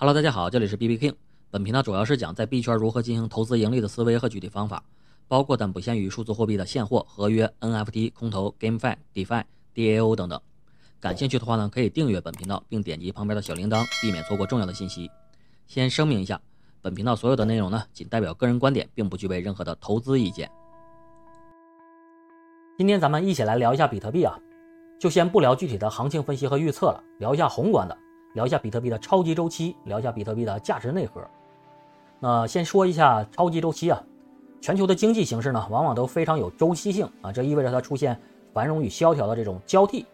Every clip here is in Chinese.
Hello，大家好，这里是 B B King。本频道主要是讲在币圈如何进行投资盈利的思维和具体方法，包括但不限于数字货币的现货、合约、NFT、空投、GameFi、DeFi、DAO 等等。感兴趣的话呢，可以订阅本频道，并点击旁边的小铃铛，避免错过重要的信息。先声明一下，本频道所有的内容呢，仅代表个人观点，并不具备任何的投资意见。今天咱们一起来聊一下比特币啊，就先不聊具体的行情分析和预测了，聊一下宏观的。聊一下比特币的超级周期，聊一下比特币的价值内核。那先说一下超级周期啊，全球的经济形势呢，往往都非常有周期性啊，这意味着它出现繁荣与萧条的这种交替。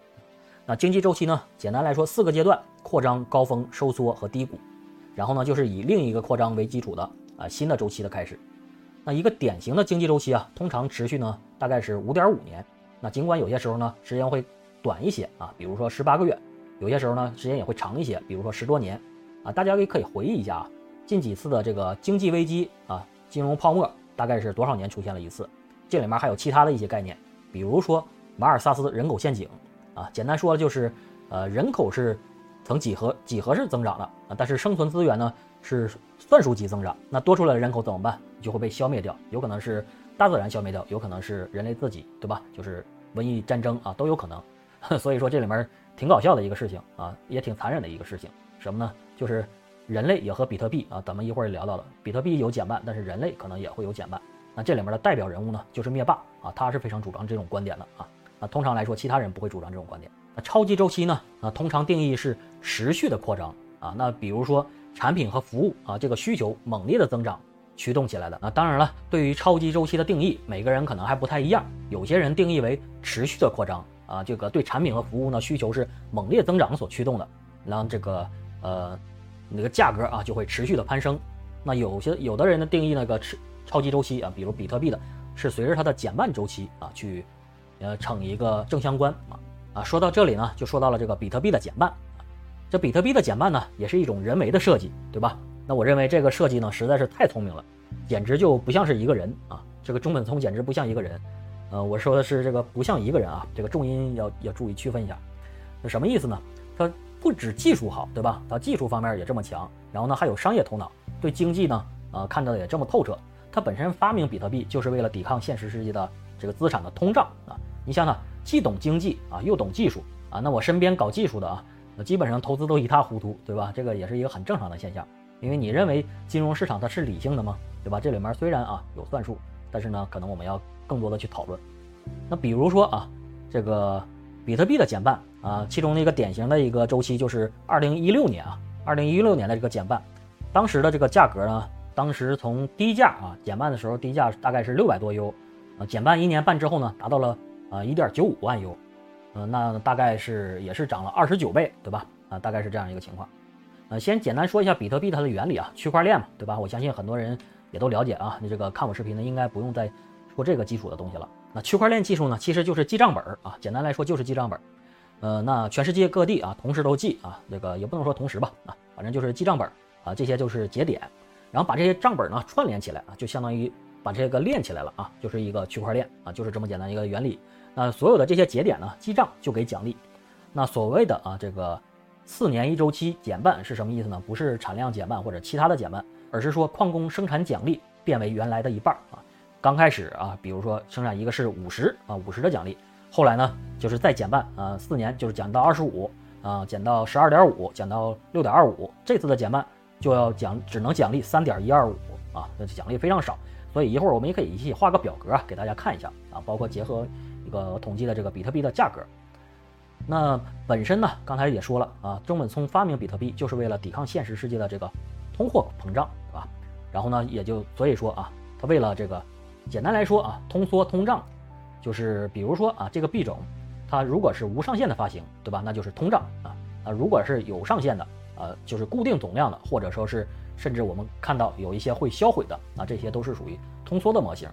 那经济周期呢，简单来说四个阶段：扩张、高峰、收缩和低谷。然后呢，就是以另一个扩张为基础的啊新的周期的开始。那一个典型的经济周期啊，通常持续呢大概是五点五年。那尽管有些时候呢时间会短一些啊，比如说十八个月。有些时候呢，时间也会长一些，比如说十多年，啊，大家也可以回忆一下啊，近几次的这个经济危机啊，金融泡沫大概是多少年出现了一次？这里面还有其他的一些概念，比如说马尔萨斯人口陷阱，啊，简单说就是，呃，人口是呈几何几何式增长的啊，但是生存资源呢是算术级增长，那多出来的人口怎么办？就会被消灭掉，有可能是大自然消灭掉，有可能是人类自己，对吧？就是瘟疫战争啊，都有可能。所以说这里面。挺搞笑的一个事情啊，也挺残忍的一个事情，什么呢？就是人类也和比特币啊，咱们一会儿聊到了，比特币有减半，但是人类可能也会有减半。那这里面的代表人物呢，就是灭霸啊，他是非常主张这种观点的啊。那通常来说，其他人不会主张这种观点。那超级周期呢？啊，通常定义是持续的扩张啊。那比如说产品和服务啊，这个需求猛烈的增长驱动起来的。那当然了，对于超级周期的定义，每个人可能还不太一样。有些人定义为持续的扩张。啊，这个对产品和服务呢需求是猛烈增长所驱动的，让这个呃那个价格啊就会持续的攀升。那有些有的人呢定义那个超超级周期啊，比如比特币的，是随着它的减半周期啊去呃成一个正相关啊啊。说到这里呢，就说到了这个比特币的减半。这比特币的减半呢，也是一种人为的设计，对吧？那我认为这个设计呢实在是太聪明了，简直就不像是一个人啊，这个中本聪简直不像一个人。呃，我说的是这个不像一个人啊，这个重音要要注意区分一下，那什么意思呢？他不止技术好，对吧？他技术方面也这么强，然后呢还有商业头脑，对经济呢，呃，看得也这么透彻。他本身发明比特币就是为了抵抗现实世界的这个资产的通胀啊。你想想，既懂经济啊，又懂技术啊，那我身边搞技术的啊，那基本上投资都一塌糊涂，对吧？这个也是一个很正常的现象，因为你认为金融市场它是理性的吗？对吧？这里面虽然啊有算术，但是呢，可能我们要。更多的去讨论，那比如说啊，这个比特币的减半啊，其中的一个典型的一个周期就是二零一六年啊，二零一六年的这个减半，当时的这个价格呢，当时从低价啊减半的时候，低价大概是六百多 U，啊，减半一年半之后呢，达到了啊一点九五万 U，呃，那大概是也是涨了二十九倍，对吧？啊，大概是这样一个情况。呃，先简单说一下比特币它的原理啊，区块链嘛，对吧？我相信很多人也都了解啊，你这个看我视频的应该不用再。说这个基础的东西了。那区块链技术呢，其实就是记账本儿啊，简单来说就是记账本儿。呃，那全世界各地啊，同时都记啊，这个也不能说同时吧，啊，反正就是记账本儿啊，这些就是节点，然后把这些账本呢串联起来啊，就相当于把这个链起来了啊，就是一个区块链啊，就是这么简单一个原理。那所有的这些节点呢，记账就给奖励。那所谓的啊，这个四年一周期减半是什么意思呢？不是产量减半或者其他的减半，而是说矿工生产奖励变为原来的一半啊。刚开始啊，比如说生产一个是五十啊，五十的奖励，后来呢就是再减半啊，四年就是减到二十五啊，减到十二点五，减到六点二五，这次的减半就要奖，只能奖励三点一二五啊，那奖励非常少。所以一会儿我们也可以一起画个表格啊，给大家看一下啊，包括结合一个统计的这个比特币的价格。那本身呢，刚才也说了啊，中本聪发明比特币就是为了抵抗现实世界的这个通货膨胀，对吧？然后呢，也就所以说啊，他为了这个。简单来说啊，通缩通胀，就是比如说啊，这个币种，它如果是无上限的发行，对吧？那就是通胀啊。啊，如果是有上限的，呃，就是固定总量的，或者说是甚至我们看到有一些会销毁的，啊这些都是属于通缩的模型。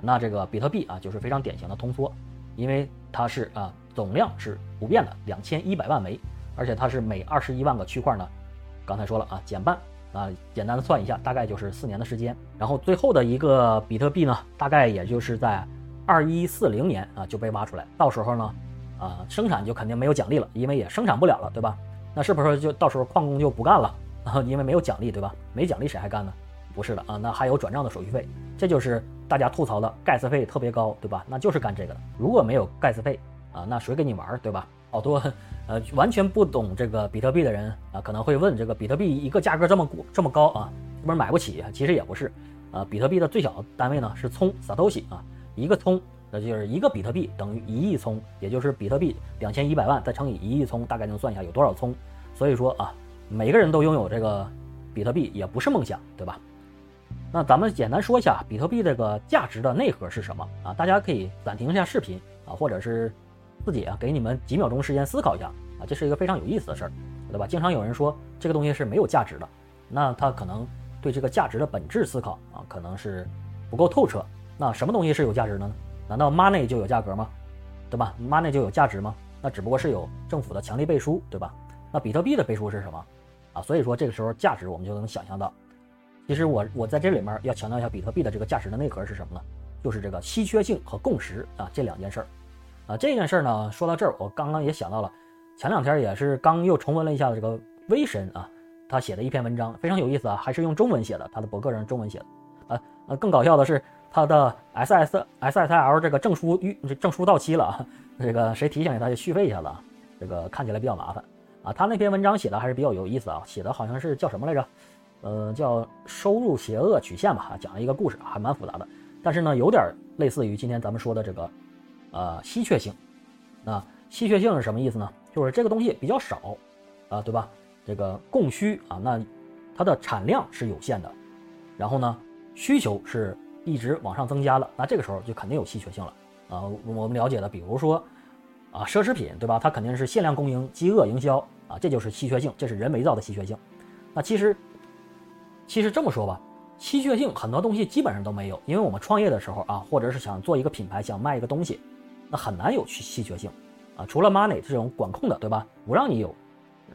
那这个比特币啊，就是非常典型的通缩，因为它是啊总量是不变的，两千一百万枚，而且它是每二十一万个区块呢，刚才说了啊，减半。啊，简单的算一下，大概就是四年的时间。然后最后的一个比特币呢，大概也就是在二一四零年啊就被挖出来。到时候呢，啊生产就肯定没有奖励了，因为也生产不了了，对吧？那是不是就到时候矿工就不干了 啊，因为没有奖励，对吧？没奖励谁还干呢？不是的啊，那还有转账的手续费，这就是大家吐槽的盖茨费特别高，对吧？那就是干这个的。如果没有盖茨费啊，那谁跟你玩，对吧？好多呃完全不懂这个比特币的人啊，可能会问这个比特币一个价格这么这么高啊，是不是买不起？其实也不是，啊，比特币的最小单位呢是聪 Satoshi 啊，一个聪那就是一个比特币等于一亿聪，也就是比特币两千一百万再乘以一亿聪，大概能算一下有多少聪。所以说啊，每个人都拥有这个比特币也不是梦想，对吧？那咱们简单说一下比特币这个价值的内核是什么啊？大家可以暂停一下视频啊，或者是。自己啊，给你们几秒钟时间思考一下啊，这是一个非常有意思的事儿，对吧？经常有人说这个东西是没有价值的，那他可能对这个价值的本质思考啊，可能是不够透彻。那什么东西是有价值的呢？难道 money 就有价格吗？对吧？money 就有价值吗？那只不过是有政府的强力背书，对吧？那比特币的背书是什么啊？所以说这个时候价值我们就能想象到。其实我我在这里面要强调一下比特币的这个价值的内核是什么呢？就是这个稀缺性和共识啊这两件事儿。啊，这件事儿呢，说到这儿，我刚刚也想到了，前两天也是刚又重温了一下这个微神啊，他写的一篇文章非常有意思啊，还是用中文写的，他的博客上中文写的。啊呃，更搞笑的是他的 S S S S L 这个证书预证书到期了啊，这个谁提醒一下他就续费一下子啊，这个看起来比较麻烦啊。他那篇文章写的还是比较有意思啊，写的好像是叫什么来着？呃，叫收入邪恶曲线吧，讲了一个故事，还蛮复杂的，但是呢，有点类似于今天咱们说的这个。呃，稀缺性，那稀缺性是什么意思呢？就是这个东西比较少，啊，对吧？这个供需啊，那它的产量是有限的，然后呢，需求是一直往上增加的，那这个时候就肯定有稀缺性了啊。我们了解的，比如说啊，奢侈品，对吧？它肯定是限量供应、饥饿营销啊，这就是稀缺性，这是人为造的稀缺性。那其实，其实这么说吧。稀缺性很多东西基本上都没有，因为我们创业的时候啊，或者是想做一个品牌，想卖一个东西。那很难有去稀缺性啊，除了 money 这种管控的，对吧？不让你有，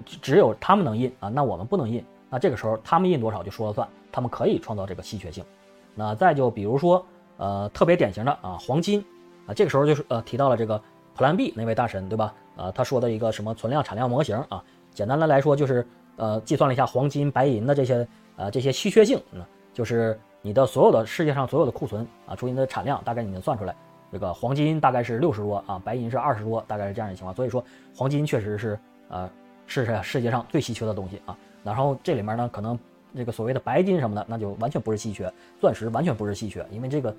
只有他们能印啊，那我们不能印。那这个时候他们印多少就说了算，他们可以创造这个稀缺性。那再就比如说，呃，特别典型的啊，黄金啊，这个时候就是呃提到了这个 Plan B 那位大神，对吧？呃，他说的一个什么存量产量模型啊，简单的来说就是呃计算了一下黄金、白银的这些呃这些稀缺性，嗯，就是你的所有的世界上所有的库存啊，除你的产量，大概你能算出来。这个黄金大概是六十多啊，白银是二十多，大概是这样的情况。所以说，黄金确实是呃是世界上最稀缺的东西啊。然后这里面呢，可能这个所谓的白金什么的，那就完全不是稀缺，钻石完全不是稀缺，因为这个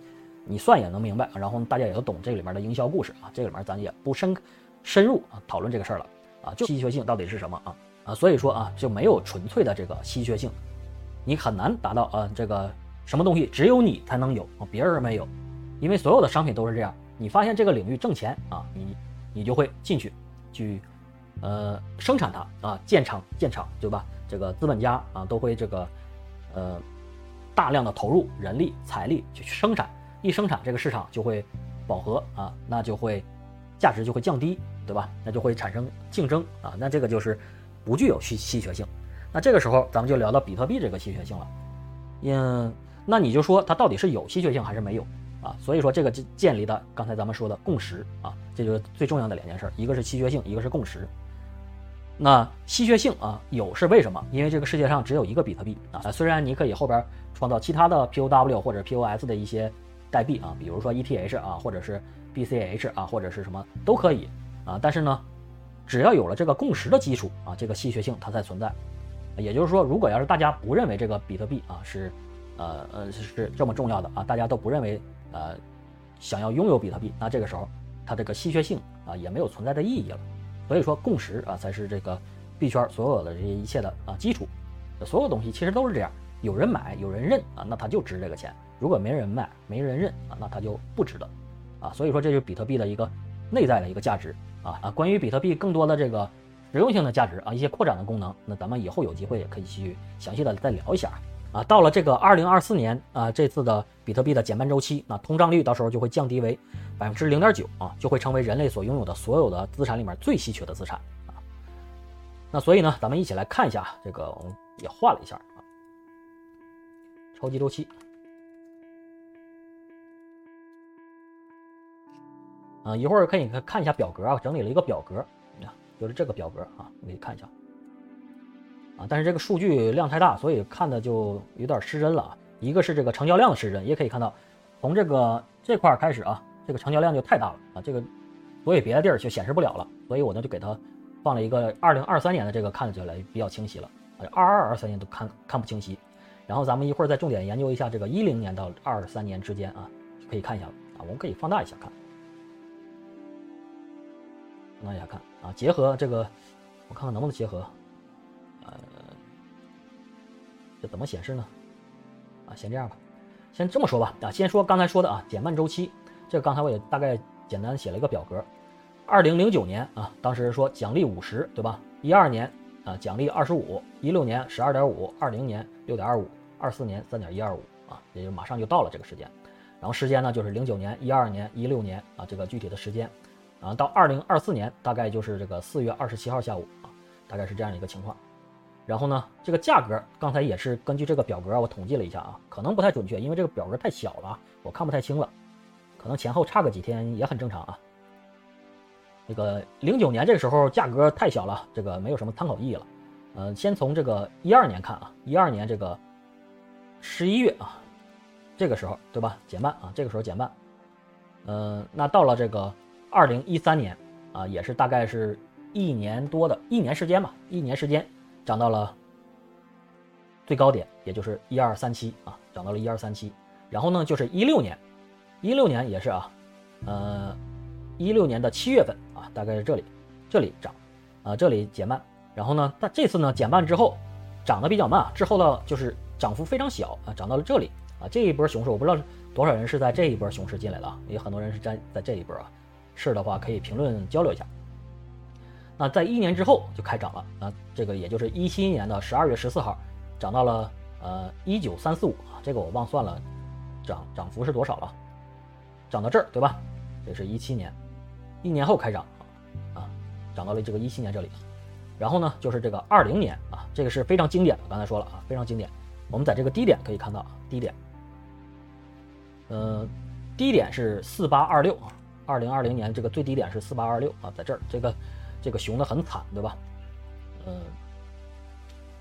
你算也能明白。然后大家也都懂这里面的营销故事啊，这里面咱也不深深入啊讨论这个事儿了啊。就稀缺性到底是什么啊啊？所以说啊，就没有纯粹的这个稀缺性，你很难达到啊这个什么东西只有你才能有，别人没有。因为所有的商品都是这样，你发现这个领域挣钱啊，你你就会进去，去，呃，生产它啊，建厂建厂，对吧？这个资本家啊都会这个，呃，大量的投入人力财力去生产，一生产这个市场就会饱和啊，那就会价值就会降低，对吧？那就会产生竞争啊，那这个就是不具有稀稀缺性。那这个时候咱们就聊到比特币这个稀缺性了，嗯，那你就说它到底是有稀缺性还是没有？啊，所以说这个就建立的刚才咱们说的共识啊，这就是最重要的两件事，一个是稀缺性，一个是共识。那稀缺性啊有是为什么？因为这个世界上只有一个比特币啊，虽然你可以后边创造其他的 POW 或者 POS 的一些代币啊，比如说 ETH 啊，或者是 BCH 啊，或者是什么都可以啊，但是呢，只要有了这个共识的基础啊，这个稀缺性它才存在。也就是说，如果要是大家不认为这个比特币啊是呃呃是这么重要的啊，大家都不认为。呃，想要拥有比特币，那这个时候它这个稀缺性啊也没有存在的意义了。所以说共识啊才是这个币圈所有的这些一切的啊基础。所有东西其实都是这样，有人买有人认啊，那它就值这个钱；如果没人买没人认啊，那它就不值得啊。所以说这就是比特币的一个内在的一个价值啊啊。关于比特币更多的这个实用性的价值啊，一些扩展的功能，那咱们以后有机会也可以去详细的再聊一下。啊，到了这个二零二四年啊，这次的比特币的减半周期，那通胀率到时候就会降低为百分之零点九啊，就会成为人类所拥有的所有的资产里面最稀缺的资产啊。那所以呢，咱们一起来看一下这个，我们也画了一下啊，超级周期啊，一会儿可以看一下表格啊，整理了一个表格，你看就是这个表格啊，你可以看一下。啊，但是这个数据量太大，所以看的就有点失真了啊。一个是这个成交量的失真，也可以看到从这个这块开始啊，这个成交量就太大了啊，这个所以别的地儿就显示不了了，所以我呢就给它放了一个二零二三年的这个看起来比较清晰了，二二二三年都看看不清晰。然后咱们一会儿再重点研究一下这个一零年到二三年之间啊，可以看一下啊，我们可以放大一下看，放大一下看啊，结合这个，我看看能不能结合，这怎么显示呢？啊，先这样吧，先这么说吧啊，先说刚才说的啊，减半周期，这刚才我也大概简单写了一个表格，二零零九年啊，当时说奖励五十，对吧？一二年啊，奖励二十五，一六年十二点五，二零年六点二五。二四年三点一二五啊，也就马上就到了这个时间，然后时间呢就是零九年、一二年、一六年啊，这个具体的时间，啊，到二零二四年大概就是这个四月二十七号下午啊，大概是这样一个情况。然后呢，这个价格刚才也是根据这个表格我统计了一下啊，可能不太准确，因为这个表格太小了，我看不太清了，可能前后差个几天也很正常啊。那个零九年这个时候价格太小了，这个没有什么参考意义了。嗯，先从这个一二年看啊，一二年这个。十一月啊，这个时候对吧？减半啊，这个时候减半。嗯，那到了这个二零一三年啊，也是大概是一年多的一年时间吧，一年时间涨到了最高点，也就是一二三七啊，涨到了一二三七。然后呢，就是一六年，一六年也是啊，呃，一六年的七月份啊，大概是这里，这里涨，啊，这里减半。然后呢，但这次呢减半之后，涨得比较慢，之后呢就是。涨幅非常小啊，涨到了这里啊，这一波熊市我不知道多少人是在这一波熊市进来的啊，也很多人是在在这一波啊，是的话可以评论交流一下。那在一年之后就开涨了啊，这个也就是一七年的十二月十四号，涨到了呃一九三四五啊，这个我忘算了，涨涨幅是多少了？涨到这儿对吧？这是一七年，一年后开涨啊，涨到了这个一七年这里，然后呢就是这个二零年啊，这个是非常经典的，刚才说了啊，非常经典。我们在这个低点可以看到，低点，呃，低点是四八二六啊，二零二零年这个最低点是四八二六啊，在这儿，这个这个熊的很惨，对吧？嗯，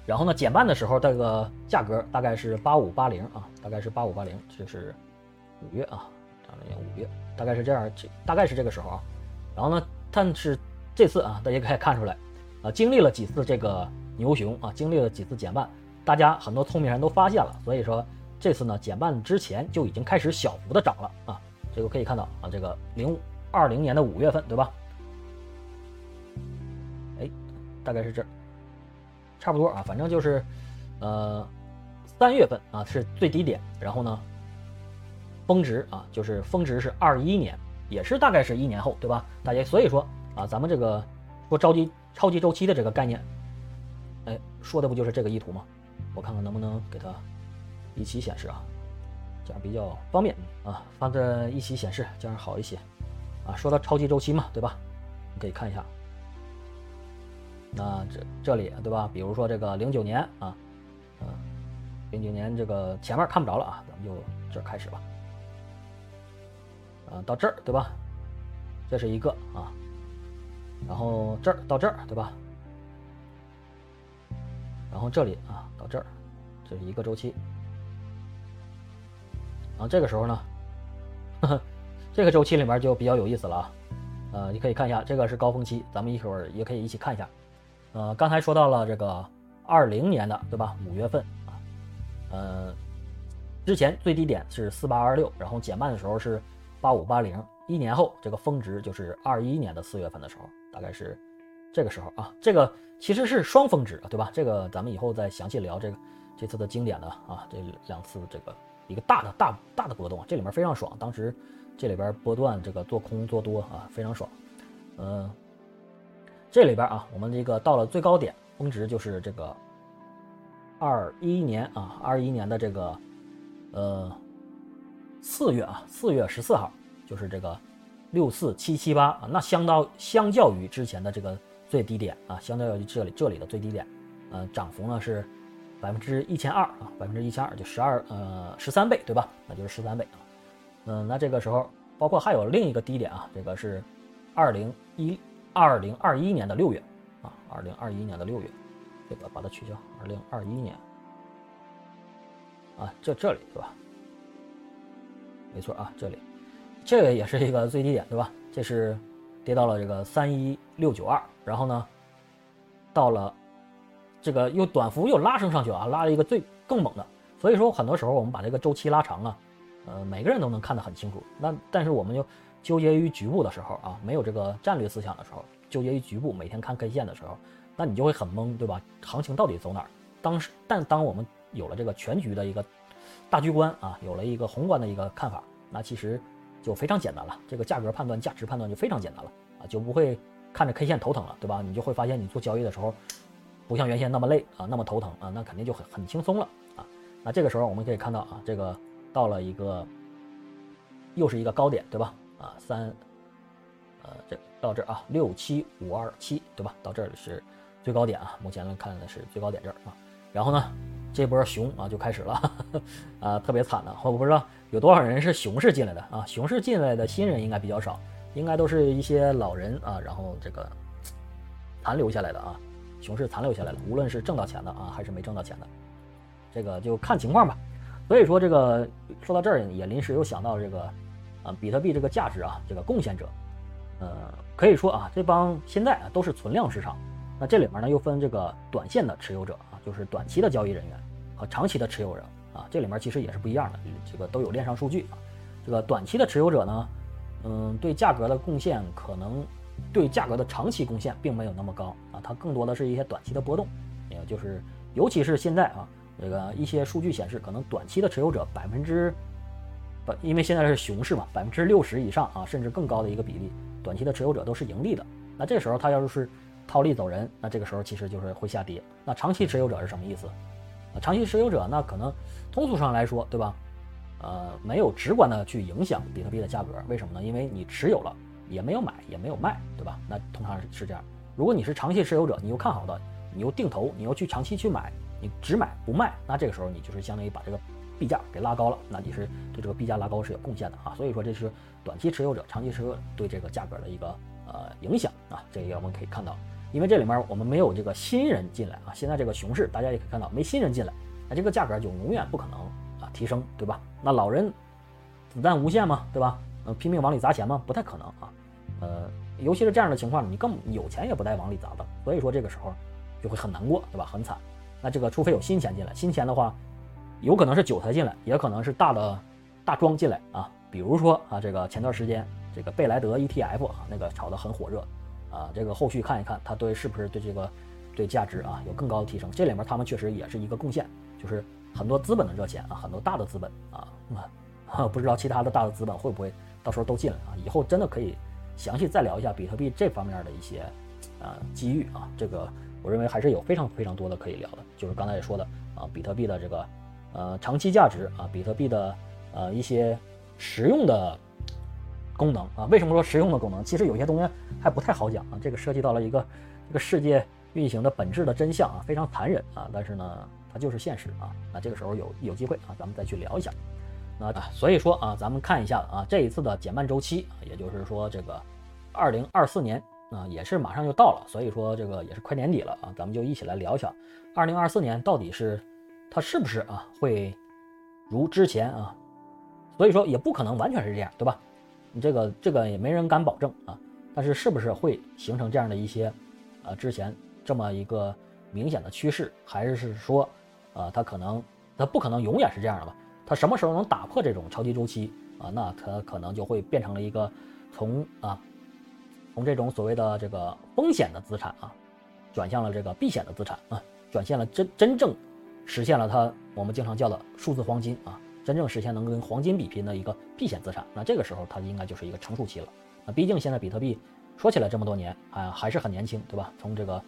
然后呢，减半的时候这个价格大概是八五八零啊，大概是八五八零，这是五月啊，二零年五月，大概是这样，这大概是这个时候啊。然后呢，但是这次啊，大家可以看出来啊，经历了几次这个牛熊啊，经历了几次减半。大家很多聪明人都发现了，所以说这次呢减半之前就已经开始小幅的涨了啊，这个可以看到啊，这个零二零年的五月份对吧？大概是这，差不多啊，反正就是呃三月份啊是最低点，然后呢峰值啊就是峰值是二一年，也是大概是一年后对吧？大家所以说啊咱们这个说超级超级周期的这个概念，哎说的不就是这个意图吗？我看看能不能给它一起显示啊，这样比较方便啊，放在一起显示这样好一些啊。说到超级周期嘛，对吧？你可以看一下，那这这里对吧？比如说这个零九年啊，嗯，零九年这个前面看不着了啊，咱们就这开始吧。啊，到这儿对吧？这是一个啊，然后这儿到这儿对吧？然后这里啊，到这儿，这是一个周期。然后这个时候呢，这个周期里面就比较有意思了啊。呃，你可以看一下，这个是高峰期，咱们一会儿也可以一起看一下。呃，刚才说到了这个二零年的对吧？五月份啊，呃，之前最低点是四八二六，然后减半的时候是八五八零，一年后这个峰值就是二一年的四月份的时候，大概是。这个时候啊，这个其实是双峰值，对吧？这个咱们以后再详细聊这个这次的经典的啊，这两次这个一个大的大大的波动，这里面非常爽。当时这里边波段这个做空做多啊，非常爽。嗯，这里边啊，我们这个到了最高点峰值就是这个二一年啊，二一年的这个呃四月啊，四月十四号就是这个六四七七八啊，那相当相较于之前的这个。最低点啊，相较于这里这里的最低点，呃，涨幅呢是百分之一千二啊，百分之一千二就十二呃十三倍对吧？那就是十三倍啊。嗯，那这个时候包括还有另一个低点啊，这个是二零一二零二一年的六月啊，二零二一年的六月，这个把它取消，二零二一年啊，这这里对吧？没错啊，这里这个也是一个最低点对吧？这是跌到了这个三一六九二，然后呢，到了这个又短幅又拉升上去啊，拉了一个最更猛的。所以说很多时候我们把这个周期拉长啊，呃，每个人都能看得很清楚。那但是我们就纠结于局部的时候啊，没有这个战略思想的时候，纠结于局部，每天看 K 线的时候，那你就会很懵，对吧？行情到底走哪儿？当时，但当我们有了这个全局的一个大局观啊，有了一个宏观的一个看法，那其实就非常简单了。这个价格判断、价值判断就非常简单了啊，就不会看着 K 线头疼了，对吧？你就会发现你做交易的时候，不像原先那么累啊，那么头疼啊，那肯定就很很轻松了啊。那这个时候我们可以看到啊，这个到了一个，又是一个高点，对吧？啊，三，呃，这到这儿啊，六七五二七，对吧？到这里是最高点啊，目前来看的是最高点这儿啊。然后呢，这波熊啊就开始了，啊，特别惨的，我不知道有多少人是熊市进来的啊，熊市进来的新人应该比较少，应该都是一些老人啊，然后这个残留下来的啊，熊市残留下来的，无论是挣到钱的啊，还是没挣到钱的。这个就看情况吧，所以说这个说到这儿也临时又想到这个，啊，比特币这个价值啊，这个贡献者，呃，可以说啊，这帮现在啊都是存量市场，那这里面呢又分这个短线的持有者啊，就是短期的交易人员和长期的持有者啊，这里面其实也是不一样的，这个都有链上数据啊，这个短期的持有者呢，嗯，对价格的贡献可能对价格的长期贡献并没有那么高啊，它更多的是一些短期的波动，也就是尤其是现在啊。这个一些数据显示，可能短期的持有者百分之，因为现在是熊市嘛，百分之六十以上啊，甚至更高的一个比例，短期的持有者都是盈利的。那这个时候他要是套利走人，那这个时候其实就是会下跌。那长期持有者是什么意思？啊，长期持有者那可能通俗上来说，对吧？呃，没有直观的去影响比特币的价格，为什么呢？因为你持有了，也没有买，也没有卖，对吧？那通常是是这样。如果你是长期持有者，你又看好的，你又定投，你又去长期去买。你只买不卖，那这个时候你就是相当于把这个币价给拉高了，那你是对这个币价拉高是有贡献的啊。所以说这是短期持有者、长期持有对这个价格的一个呃影响啊。这个我们可以看到，因为这里面我们没有这个新人进来啊。现在这个熊市，大家也可以看到没新人进来，那这个价格就永远不可能啊提升，对吧？那老人子弹无限嘛？对吧？呃，拼命往里砸钱吗？不太可能啊。呃，尤其是这样的情况，你更有钱也不带往里砸的，所以说这个时候就会很难过，对吧？很惨。那这个除非有新钱进来，新钱的话，有可能是韭菜进来，也可能是大的大庄进来啊。比如说啊，这个前段时间这个贝莱德 ETF，那个炒得很火热啊。这个后续看一看，它对是不是对这个对价值啊有更高的提升？这里面他们确实也是一个贡献，就是很多资本的热钱啊，很多大的资本啊，啊，不知道其他的大的资本会不会到时候都进来啊？以后真的可以详细再聊一下比特币这方面的一些啊机遇啊，这个。我认为还是有非常非常多的可以聊的，就是刚才也说的啊，比特币的这个呃长期价值啊，比特币的呃一些实用的功能啊。为什么说实用的功能？其实有些东西还不太好讲啊，这个涉及到了一个这个世界运行的本质的真相啊，非常残忍啊，但是呢，它就是现实啊。那这个时候有有机会啊，咱们再去聊一下。那所以说啊，咱们看一下啊，这一次的减半周期，也就是说这个二零二四年。啊，也是马上就到了，所以说这个也是快年底了啊，咱们就一起来聊一下，二零二四年到底是它是不是啊会如之前啊，所以说也不可能完全是这样，对吧？你这个这个也没人敢保证啊，但是是不是会形成这样的一些啊之前这么一个明显的趋势，还是是说啊它可能它不可能永远是这样的吧？它什么时候能打破这种超级周期啊？那它可能就会变成了一个从啊。从这种所谓的这个风险的资产啊，转向了这个避险的资产啊，转向了真真正实现了它我们经常叫的数字黄金啊，真正实现能跟黄金比拼的一个避险资产。那这个时候它应该就是一个成熟期了。那毕竟现在比特币说起来这么多年啊，还是很年轻，对吧？从这个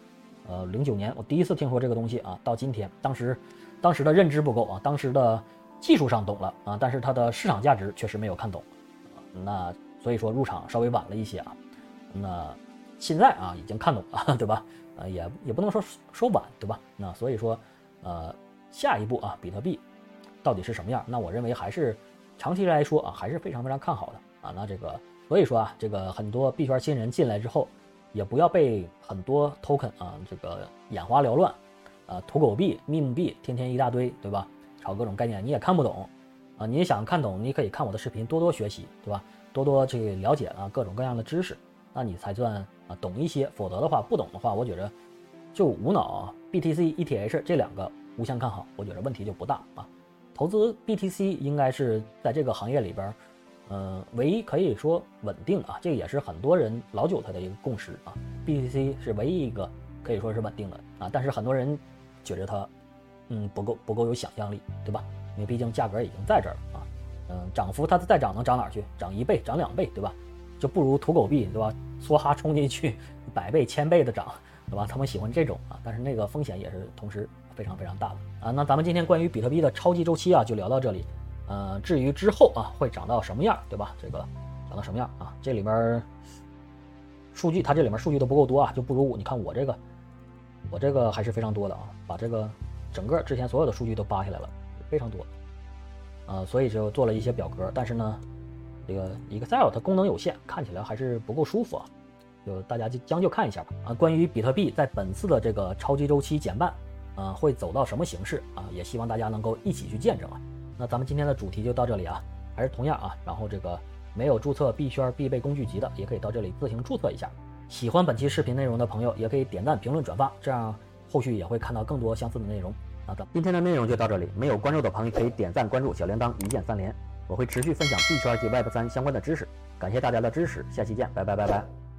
呃零九年我第一次听说这个东西啊，到今天，当时当时的认知不够啊，当时的技术上懂了啊，但是它的市场价值确实没有看懂。那所以说入场稍微晚了一些啊。那现在啊，已经看懂了，对吧？呃，也也不能说说晚，对吧？那所以说，呃，下一步啊，比特币到底是什么样？那我认为还是长期来说啊，还是非常非常看好的啊。那这个，所以说啊，这个很多币圈新人进来之后，也不要被很多 token 啊这个眼花缭乱啊，土狗币、meme 币，天天一大堆，对吧？炒各种概念你也看不懂啊，你也想看懂，你可以看我的视频，多多学习，对吧？多多去了解啊各种各样的知识，那你才算啊懂一些。否则的话，不懂的话，我觉着就无脑啊。BTC、ETH 这两个无相看好，我觉得问题就不大啊。投资 BTC 应该是在这个行业里边，嗯，唯一可以说稳定啊，这个也是很多人老韭菜的一个共识啊。BTC 是唯一一个可以说是稳定的啊，但是很多人觉着它，嗯，不够不够有想象力，对吧？因为毕竟价格已经在这儿了啊，嗯，涨幅它再涨能涨哪儿去？涨一倍、涨两倍，对吧？就不如土狗币，对吧？梭哈冲进去，百倍、千倍的涨，对吧？他们喜欢这种啊，但是那个风险也是同时。非常非常大的啊，那咱们今天关于比特币的超级周期啊，就聊到这里。呃，至于之后啊会涨到什么样，对吧？这个涨到什么样啊？这里面数据，它这里面数据都不够多啊，就不如。你看我这个，我这个还是非常多的啊，把这个整个之前所有的数据都扒下来了，非常多。呃，所以就做了一些表格，但是呢，这个 Excel 它功能有限，看起来还是不够舒服啊。就大家就将就看一下吧。啊，关于比特币在本次的这个超级周期减半。呃，会走到什么形式啊？也希望大家能够一起去见证啊。那咱们今天的主题就到这里啊，还是同样啊。然后这个没有注册币圈必备工具集的，也可以到这里自行注册一下。喜欢本期视频内容的朋友，也可以点赞、评论、转发，这样后续也会看到更多相似的内容。那咱今天的内容就到这里，没有关注的朋友可以点赞、关注小铃铛，一键三连。我会持续分享币圈及 Web 三相关的知识。感谢大家的支持，下期见，拜拜拜拜。